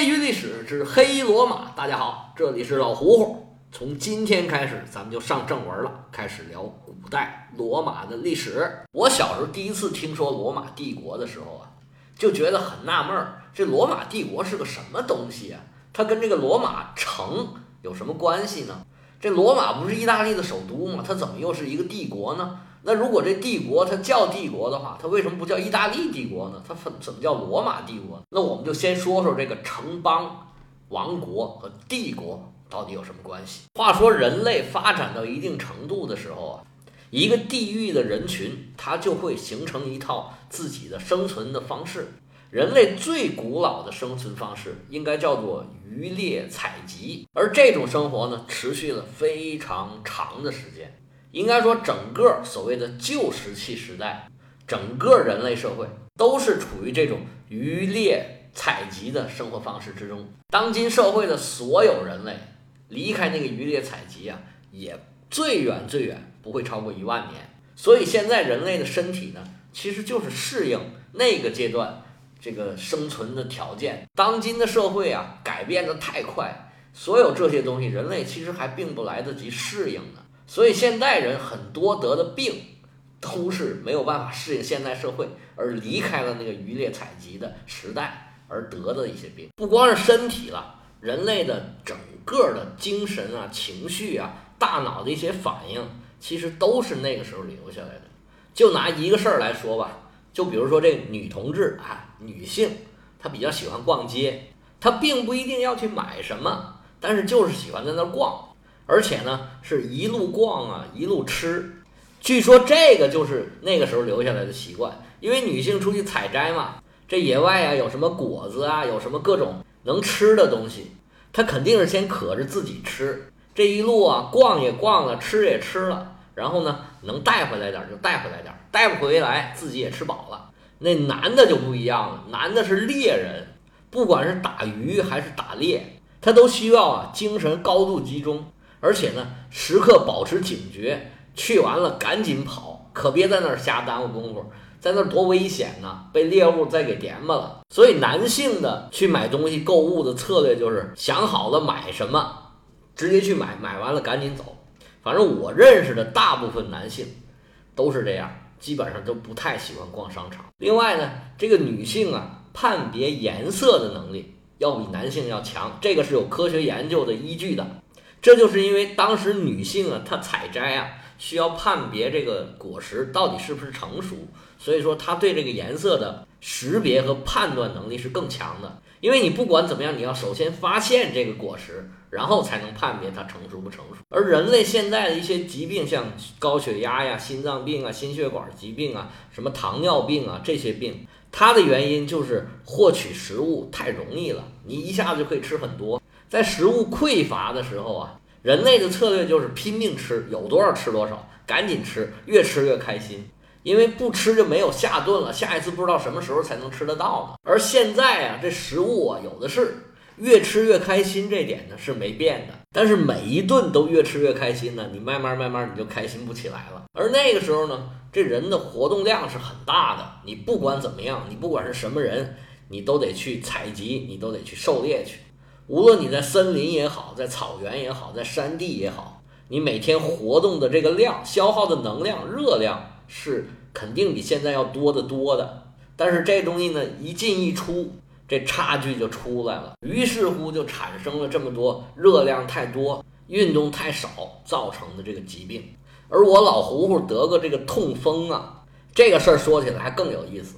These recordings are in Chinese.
业余历史之黑罗马，大家好，这里是老胡胡。从今天开始，咱们就上正文了，开始聊古代罗马的历史。我小时候第一次听说罗马帝国的时候啊，就觉得很纳闷儿，这罗马帝国是个什么东西啊？它跟这个罗马城有什么关系呢？这罗马不是意大利的首都吗？它怎么又是一个帝国呢？那如果这帝国它叫帝国的话，它为什么不叫意大利帝国呢？它怎怎么叫罗马帝国？那我们就先说说这个城邦、王国和帝国到底有什么关系。话说人类发展到一定程度的时候啊，一个地域的人群，它就会形成一套自己的生存的方式。人类最古老的生存方式应该叫做渔猎采集，而这种生活呢，持续了非常长的时间。应该说，整个所谓的旧石器时代，整个人类社会都是处于这种渔猎采集的生活方式之中。当今社会的所有人类离开那个渔猎采集啊，也最远最远不会超过一万年。所以现在人类的身体呢，其实就是适应那个阶段这个生存的条件。当今的社会啊，改变的太快，所有这些东西，人类其实还并不来得及适应呢。所以现代人很多得的病，都是没有办法适应现代社会，而离开了那个渔猎采集的时代而得的一些病。不光是身体了，人类的整个的精神啊、情绪啊、大脑的一些反应，其实都是那个时候留下来的。就拿一个事儿来说吧，就比如说这女同志啊，女性她比较喜欢逛街，她并不一定要去买什么，但是就是喜欢在那儿逛。而且呢，是一路逛啊，一路吃。据说这个就是那个时候留下来的习惯，因为女性出去采摘嘛，这野外啊有什么果子啊，有什么各种能吃的东西，她肯定是先渴着自己吃。这一路啊，逛也逛了，吃也吃了，然后呢，能带回来点就带回来点，带不回来自己也吃饱了。那男的就不一样了，男的是猎人，不管是打鱼还是打猎，他都需要啊精神高度集中。而且呢，时刻保持警觉，去完了赶紧跑，可别在那儿瞎耽误功夫，在那儿多危险呐！被猎物再给点吧了。所以男性的去买东西购物的策略就是想好了买什么，直接去买，买完了赶紧走。反正我认识的大部分男性都是这样，基本上都不太喜欢逛商场。另外呢，这个女性啊，判别颜色的能力要比男性要强，这个是有科学研究的依据的。这就是因为当时女性啊，她采摘啊，需要判别这个果实到底是不是成熟，所以说她对这个颜色的识别和判断能力是更强的。因为你不管怎么样，你要首先发现这个果实，然后才能判别它成熟不成熟。而人类现在的一些疾病，像高血压呀、心脏病啊、心血管疾病啊、什么糖尿病啊这些病，它的原因就是获取食物太容易了，你一下子就可以吃很多。在食物匮乏的时候啊，人类的策略就是拼命吃，有多少吃多少，赶紧吃，越吃越开心。因为不吃就没有下顿了，下一次不知道什么时候才能吃得到呢。而现在啊，这食物啊有的是，越吃越开心，这点呢是没变的。但是每一顿都越吃越开心呢，你慢慢慢慢你就开心不起来了。而那个时候呢，这人的活动量是很大的，你不管怎么样，你不管是什么人，你都得去采集，你都得去狩猎去。无论你在森林也好，在草原也好，在山地也好，你每天活动的这个量、消耗的能量、热量是肯定比现在要多得多的。但是这东西呢，一进一出，这差距就出来了，于是乎就产生了这么多热量太多、运动太少造成的这个疾病。而我老胡胡得个这个痛风啊，这个事儿说起来还更有意思。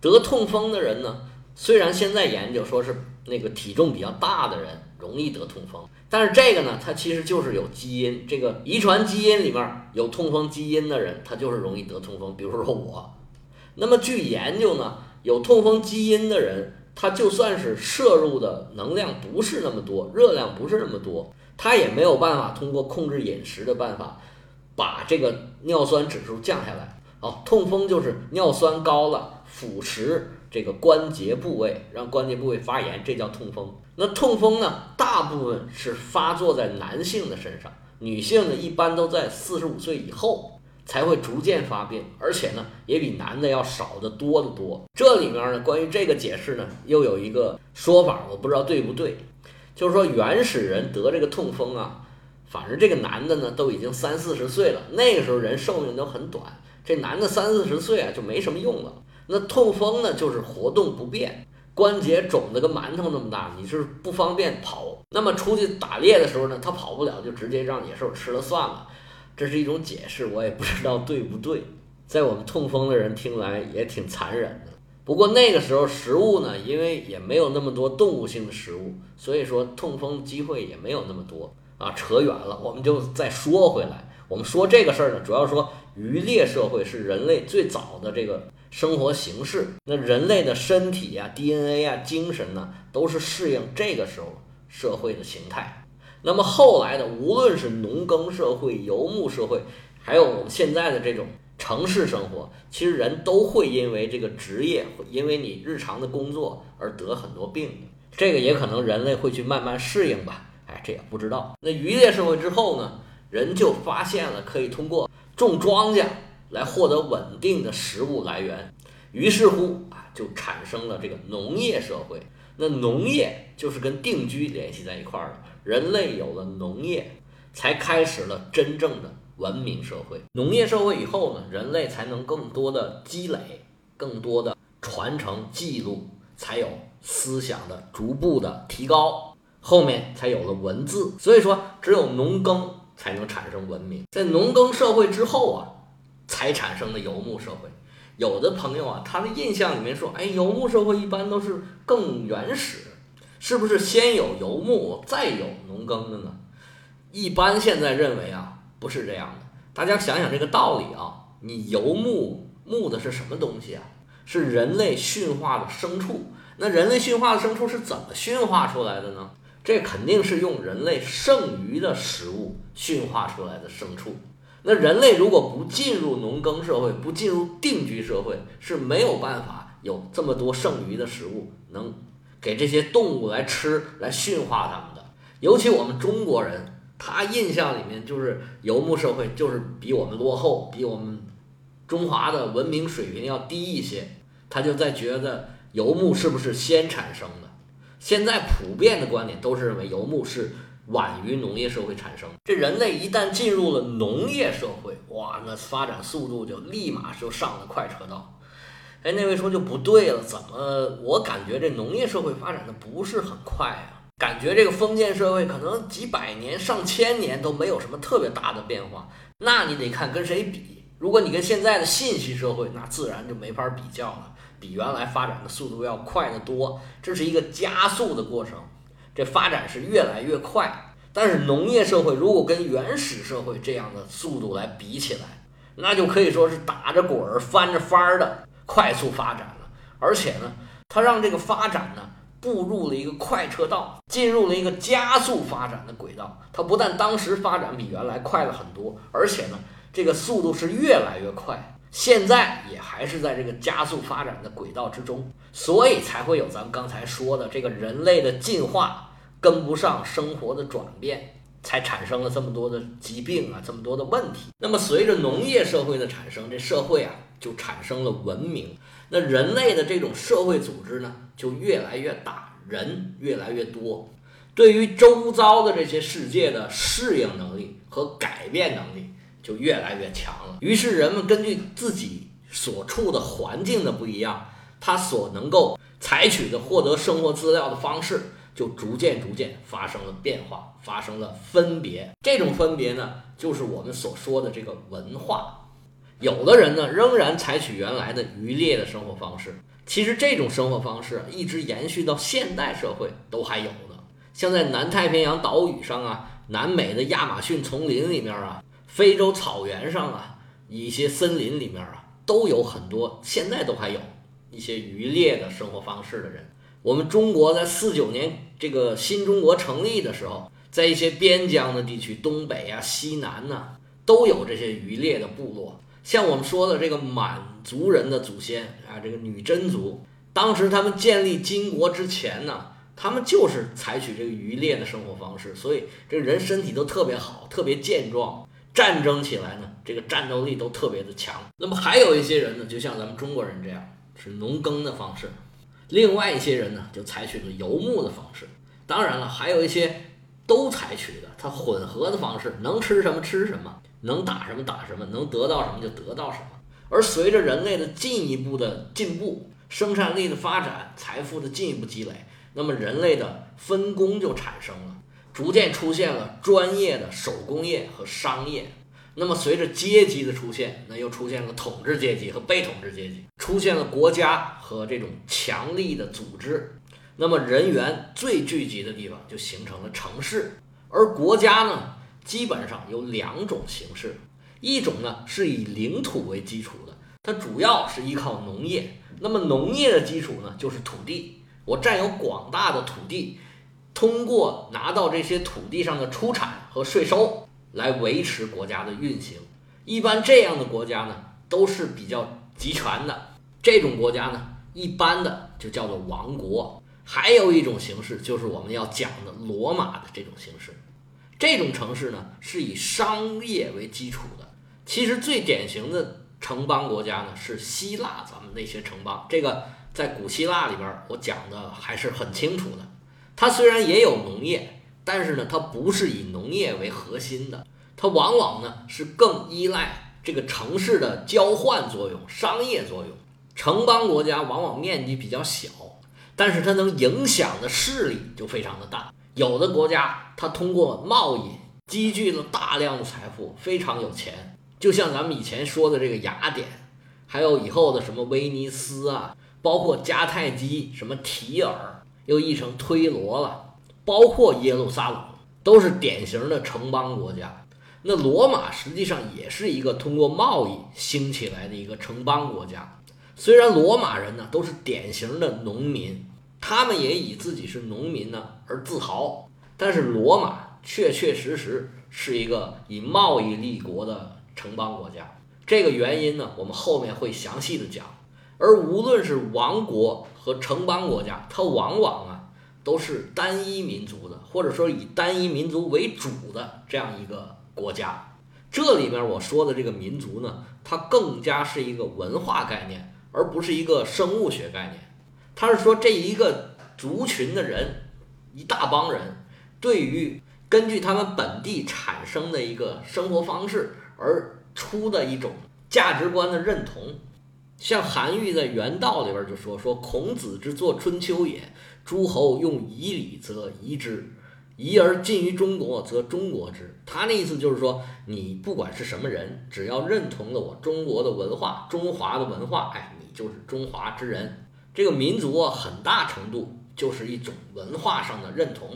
得痛风的人呢，虽然现在研究说是。那个体重比较大的人容易得痛风，但是这个呢，它其实就是有基因，这个遗传基因里面有痛风基因的人，他就是容易得痛风。比如说我，那么据研究呢，有痛风基因的人，他就算是摄入的能量不是那么多，热量不是那么多，他也没有办法通过控制饮食的办法，把这个尿酸指数降下来。哦，痛风就是尿酸高了，腐蚀。这个关节部位让关节部位发炎，这叫痛风。那痛风呢，大部分是发作在男性的身上，女性呢一般都在四十五岁以后。才会逐渐发病，而且呢，也比男的要少得多得多。这里面呢，关于这个解释呢，又有一个说法，我不知道对不对，就是说原始人得这个痛风啊，反正这个男的呢都已经三四十岁了，那个时候人寿命都很短，这男的三四十岁啊就没什么用了。那痛风呢，就是活动不便，关节肿得跟馒头那么大，你是不方便跑。那么出去打猎的时候呢，他跑不了，就直接让野兽吃了算了。这是一种解释，我也不知道对不对。在我们痛风的人听来也挺残忍的。不过那个时候食物呢，因为也没有那么多动物性的食物，所以说痛风机会也没有那么多啊。扯远了，我们就再说回来。我们说这个事儿呢，主要说渔猎社会是人类最早的这个生活形式。那人类的身体呀、DNA 啊、精神呢，都是适应这个时候社会的形态。那么后来的，无论是农耕社会、游牧社会，还有我们现在的这种城市生活，其实人都会因为这个职业，因为你日常的工作而得很多病。这个也可能人类会去慢慢适应吧。哎，这也不知道。那渔猎社会之后呢，人就发现了可以通过种庄稼来获得稳定的食物来源，于是乎啊，就产生了这个农业社会。那农业就是跟定居联系在一块儿了。人类有了农业，才开始了真正的文明社会。农业社会以后呢，人类才能更多的积累，更多的传承记录，才有思想的逐步的提高，后面才有了文字。所以说，只有农耕才能产生文明。在农耕社会之后啊，才产生的游牧社会。有的朋友啊，他的印象里面说，哎，游牧社会一般都是更原始。是不是先有游牧，再有农耕的呢？一般现在认为啊，不是这样的。大家想想这个道理啊，你游牧牧的是什么东西啊？是人类驯化的牲畜。那人类驯化的牲畜是怎么驯化出来的呢？这肯定是用人类剩余的食物驯化出来的牲畜。那人类如果不进入农耕社会，不进入定居社会，是没有办法有这么多剩余的食物能。给这些动物来吃，来驯化它们的。尤其我们中国人，他印象里面就是游牧社会，就是比我们落后，比我们中华的文明水平要低一些。他就在觉得游牧是不是先产生的？现在普遍的观点都是认为游牧是晚于农业社会产生。这人类一旦进入了农业社会，哇，那发展速度就立马就上了快车道。哎，那位说就不对了，怎么我感觉这农业社会发展的不是很快啊？感觉这个封建社会可能几百年、上千年都没有什么特别大的变化。那你得看跟谁比。如果你跟现在的信息社会，那自然就没法比较了，比原来发展的速度要快得多。这是一个加速的过程，这发展是越来越快。但是农业社会如果跟原始社会这样的速度来比起来，那就可以说是打着滚儿、翻着番儿的。快速发展了，而且呢，它让这个发展呢步入了一个快车道，进入了一个加速发展的轨道。它不但当时发展比原来快了很多，而且呢，这个速度是越来越快，现在也还是在这个加速发展的轨道之中，所以才会有咱们刚才说的这个人类的进化跟不上生活的转变。才产生了这么多的疾病啊，这么多的问题。那么随着农业社会的产生，这社会啊就产生了文明。那人类的这种社会组织呢，就越来越大，人越来越多，对于周遭的这些世界的适应能力和改变能力就越来越强了。于是人们根据自己所处的环境的不一样，他所能够采取的获得生活资料的方式。就逐渐逐渐发生了变化，发生了分别。这种分别呢，就是我们所说的这个文化。有的人呢，仍然采取原来的渔猎的生活方式。其实这种生活方式一直延续到现代社会都还有呢。像在南太平洋岛屿上啊，南美的亚马逊丛林里面啊，非洲草原上啊，一些森林里面啊，都有很多，现在都还有一些渔猎的生活方式的人。我们中国在四九年这个新中国成立的时候，在一些边疆的地区，东北啊、西南呐，都有这些渔猎的部落。像我们说的这个满族人的祖先啊，这个女真族，当时他们建立金国之前呢，他们就是采取这个渔猎的生活方式，所以这个人身体都特别好，特别健壮。战争起来呢，这个战斗力都特别的强。那么还有一些人呢，就像咱们中国人这样，是农耕的方式；另外一些人呢，就采取了游牧的方式。当然了，还有一些都采取的，它混合的方式，能吃什么吃什么，能打什么打什么，能得到什么就得到什么。而随着人类的进一步的进步，生产力的发展，财富的进一步积累，那么人类的分工就产生了。逐渐出现了专业的手工业和商业，那么随着阶级的出现，那又出现了统治阶级和被统治阶级，出现了国家和这种强力的组织，那么人员最聚集的地方就形成了城市，而国家呢，基本上有两种形式，一种呢是以领土为基础的，它主要是依靠农业，那么农业的基础呢就是土地，我占有广大的土地。通过拿到这些土地上的出产和税收来维持国家的运行，一般这样的国家呢都是比较集权的。这种国家呢，一般的就叫做王国。还有一种形式就是我们要讲的罗马的这种形式。这种城市呢是以商业为基础的。其实最典型的城邦国家呢是希腊，咱们那些城邦，这个在古希腊里边我讲的还是很清楚的。它虽然也有农业，但是呢，它不是以农业为核心的，它往往呢是更依赖这个城市的交换作用、商业作用。城邦国家往往面积比较小，但是它能影响的势力就非常的大。有的国家它通过贸易积聚了大量的财富，非常有钱，就像咱们以前说的这个雅典，还有以后的什么威尼斯啊，包括迦太基、什么提尔。又译成推罗了，包括耶路撒冷，都是典型的城邦国家。那罗马实际上也是一个通过贸易兴起来的一个城邦国家。虽然罗马人呢都是典型的农民，他们也以自己是农民呢而自豪，但是罗马确确实实是一个以贸易立国的城邦国家。这个原因呢，我们后面会详细的讲。而无论是王国和城邦国家，它往往啊都是单一民族的，或者说以单一民族为主的这样一个国家。这里面我说的这个民族呢，它更加是一个文化概念，而不是一个生物学概念。它是说这一个族群的人，一大帮人，对于根据他们本地产生的一个生活方式而出的一种价值观的认同。像韩愈在《原道》里边就说：“说孔子之作《春秋》也，诸侯用夷礼则夷之，夷而近于中国，则中国之。”他那意思就是说，你不管是什么人，只要认同了我中国的文化、中华的文化，哎，你就是中华之人。这个民族啊，很大程度就是一种文化上的认同。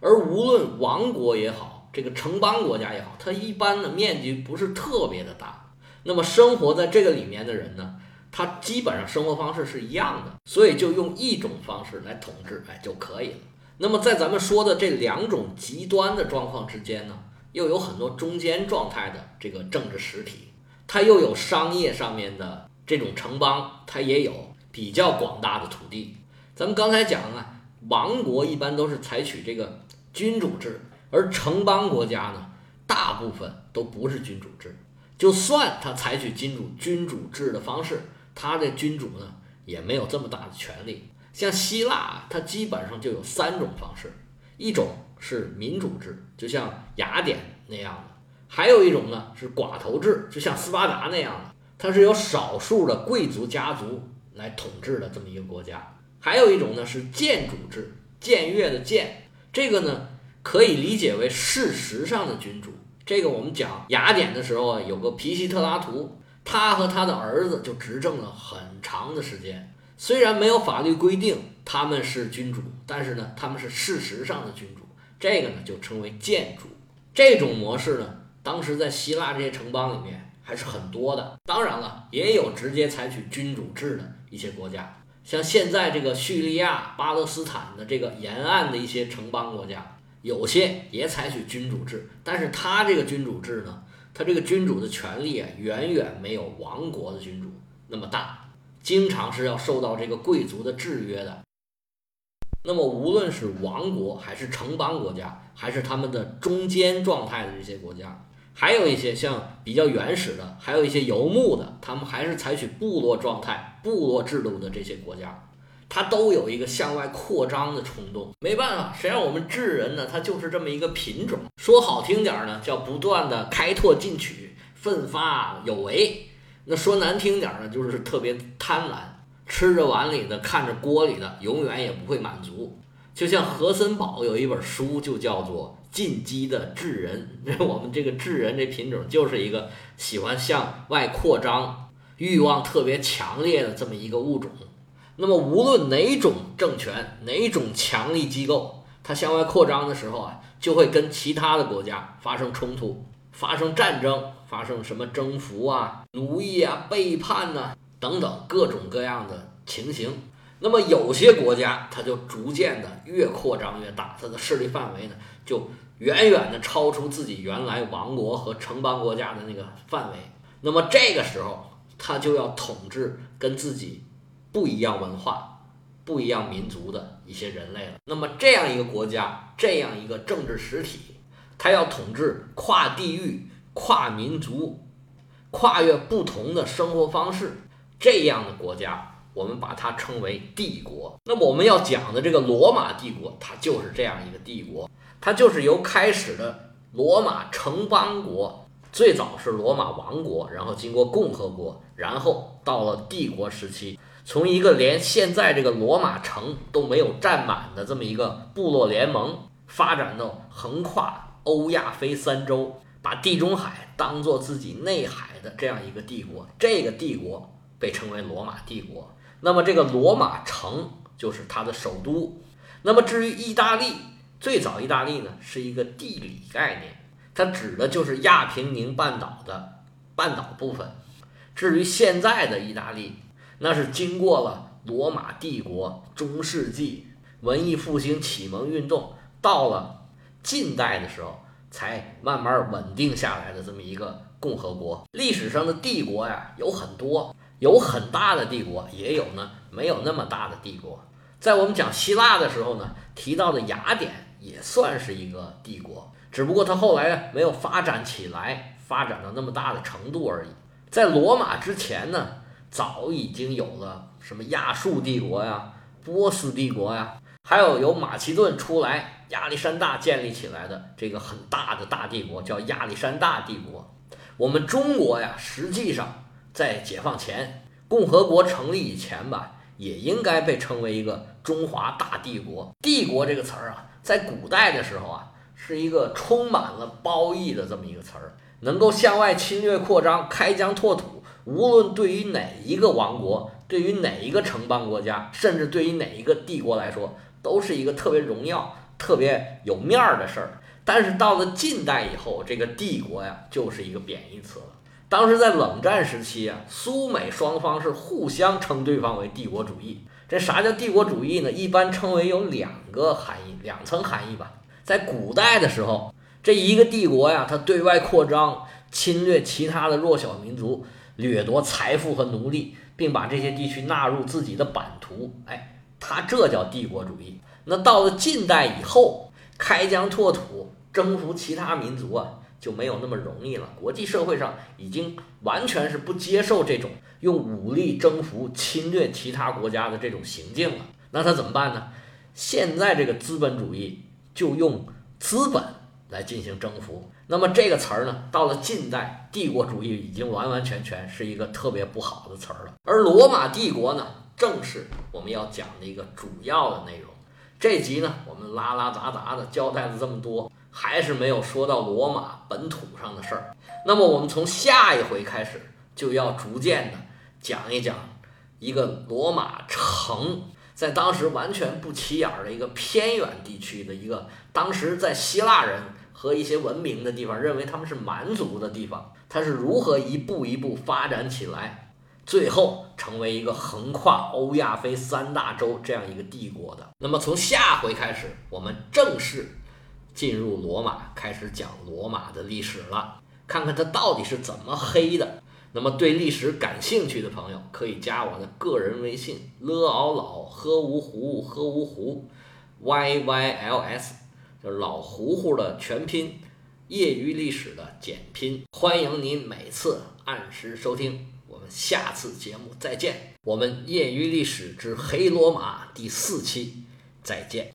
而无论王国也好，这个城邦国家也好，它一般的面积不是特别的大。那么生活在这个里面的人呢？它基本上生活方式是一样的，所以就用一种方式来统治，哎就可以了。那么在咱们说的这两种极端的状况之间呢，又有很多中间状态的这个政治实体，它又有商业上面的这种城邦，它也有比较广大的土地。咱们刚才讲啊，王国一般都是采取这个君主制，而城邦国家呢，大部分都不是君主制。就算他采取君主君主制的方式。他的君主呢也没有这么大的权力，像希腊，它基本上就有三种方式，一种是民主制，就像雅典那样的；还有一种呢是寡头制，就像斯巴达那样的，它是由少数的贵族家族来统治的这么一个国家；还有一种呢是僭主制，僭越的僭，这个呢可以理解为事实上的君主。这个我们讲雅典的时候啊，有个皮西特拉图。他和他的儿子就执政了很长的时间，虽然没有法律规定他们是君主，但是呢，他们是事实上的君主。这个呢，就称为建主。这种模式呢，当时在希腊这些城邦里面还是很多的。当然了，也有直接采取君主制的一些国家，像现在这个叙利亚、巴勒斯坦的这个沿岸的一些城邦国家，有些也采取君主制，但是他这个君主制呢？他这个君主的权力啊，远远没有王国的君主那么大，经常是要受到这个贵族的制约的。那么，无论是王国还是城邦国家，还是他们的中间状态的这些国家，还有一些像比较原始的，还有一些游牧的，他们还是采取部落状态、部落制度的这些国家，它都有一个向外扩张的冲动。没办法，谁让我们智人呢？他就是这么一个品种。说好听点呢，叫不断的开拓进取、奋发有为；那说难听点呢，就是特别贪婪，吃着碗里的，看着锅里的，永远也不会满足。就像何森堡有一本书，就叫做。进击的智人，我们这个智人这品种就是一个喜欢向外扩张、欲望特别强烈的这么一个物种。那么，无论哪种政权、哪种强力机构，它向外扩张的时候啊，就会跟其他的国家发生冲突、发生战争、发生什么征服啊、奴役啊、背叛呐等等各种各样的情形。那么，有些国家它就逐渐的越扩张越大，它的势力范围呢就。远远的超出自己原来王国和城邦国家的那个范围，那么这个时候他就要统治跟自己不一样文化、不一样民族的一些人类了。那么这样一个国家，这样一个政治实体，它要统治跨地域、跨民族、跨越不同的生活方式这样的国家，我们把它称为帝国。那么我们要讲的这个罗马帝国，它就是这样一个帝国。它就是由开始的罗马城邦国，最早是罗马王国，然后经过共和国，然后到了帝国时期，从一个连现在这个罗马城都没有占满的这么一个部落联盟，发展到横跨欧亚非三洲，把地中海当做自己内海的这样一个帝国。这个帝国被称为罗马帝国。那么这个罗马城就是它的首都。那么至于意大利。最早意大利呢是一个地理概念，它指的就是亚平宁半岛的半岛部分。至于现在的意大利，那是经过了罗马帝国中世纪文艺复兴启蒙运动，到了近代的时候才慢慢稳定下来的这么一个共和国。历史上的帝国呀有很多，有很大的帝国，也有呢没有那么大的帝国。在我们讲希腊的时候呢，提到的雅典。也算是一个帝国，只不过它后来没有发展起来，发展到那么大的程度而已。在罗马之前呢，早已经有了什么亚述帝国呀、波斯帝国呀，还有由马其顿出来亚历山大建立起来的这个很大的大帝国，叫亚历山大帝国。我们中国呀，实际上在解放前、共和国成立以前吧，也应该被称为一个中华大帝国。帝国这个词儿啊。在古代的时候啊，是一个充满了褒义的这么一个词儿，能够向外侵略扩张、开疆拓土，无论对于哪一个王国、对于哪一个城邦国家，甚至对于哪一个帝国来说，都是一个特别荣耀、特别有面儿的事儿。但是到了近代以后，这个帝国呀，就是一个贬义词了。当时在冷战时期啊，苏美双方是互相称对方为帝国主义。这啥叫帝国主义呢？一般称为有两个含义，两层含义吧。在古代的时候，这一个帝国呀，它对外扩张，侵略其他的弱小民族，掠夺财富和奴隶，并把这些地区纳入自己的版图。哎，他这叫帝国主义。那到了近代以后，开疆拓土，征服其他民族啊。就没有那么容易了。国际社会上已经完全是不接受这种用武力征服、侵略其他国家的这种行径了。那他怎么办呢？现在这个资本主义就用资本来进行征服。那么这个词儿呢，到了近代，帝国主义已经完完全全是一个特别不好的词儿了。而罗马帝国呢，正是我们要讲的一个主要的内容。这集呢，我们拉拉杂杂的交代了这么多。还是没有说到罗马本土上的事儿，那么我们从下一回开始就要逐渐的讲一讲一个罗马城在当时完全不起眼的一个偏远地区的一个，当时在希腊人和一些文明的地方认为他们是蛮族的地方，它是如何一步一步发展起来，最后成为一个横跨欧亚非三大洲这样一个帝国的。那么从下回开始，我们正式。进入罗马，开始讲罗马的历史了，看看它到底是怎么黑的。那么对历史感兴趣的朋友，可以加我的个人微信：l 敖老 h u 湖 h u 湖，y y l s，就是老糊糊的全拼。业余历史的简拼。欢迎您每次按时收听，我们下次节目再见。我们业余历史之黑罗马第四期再见。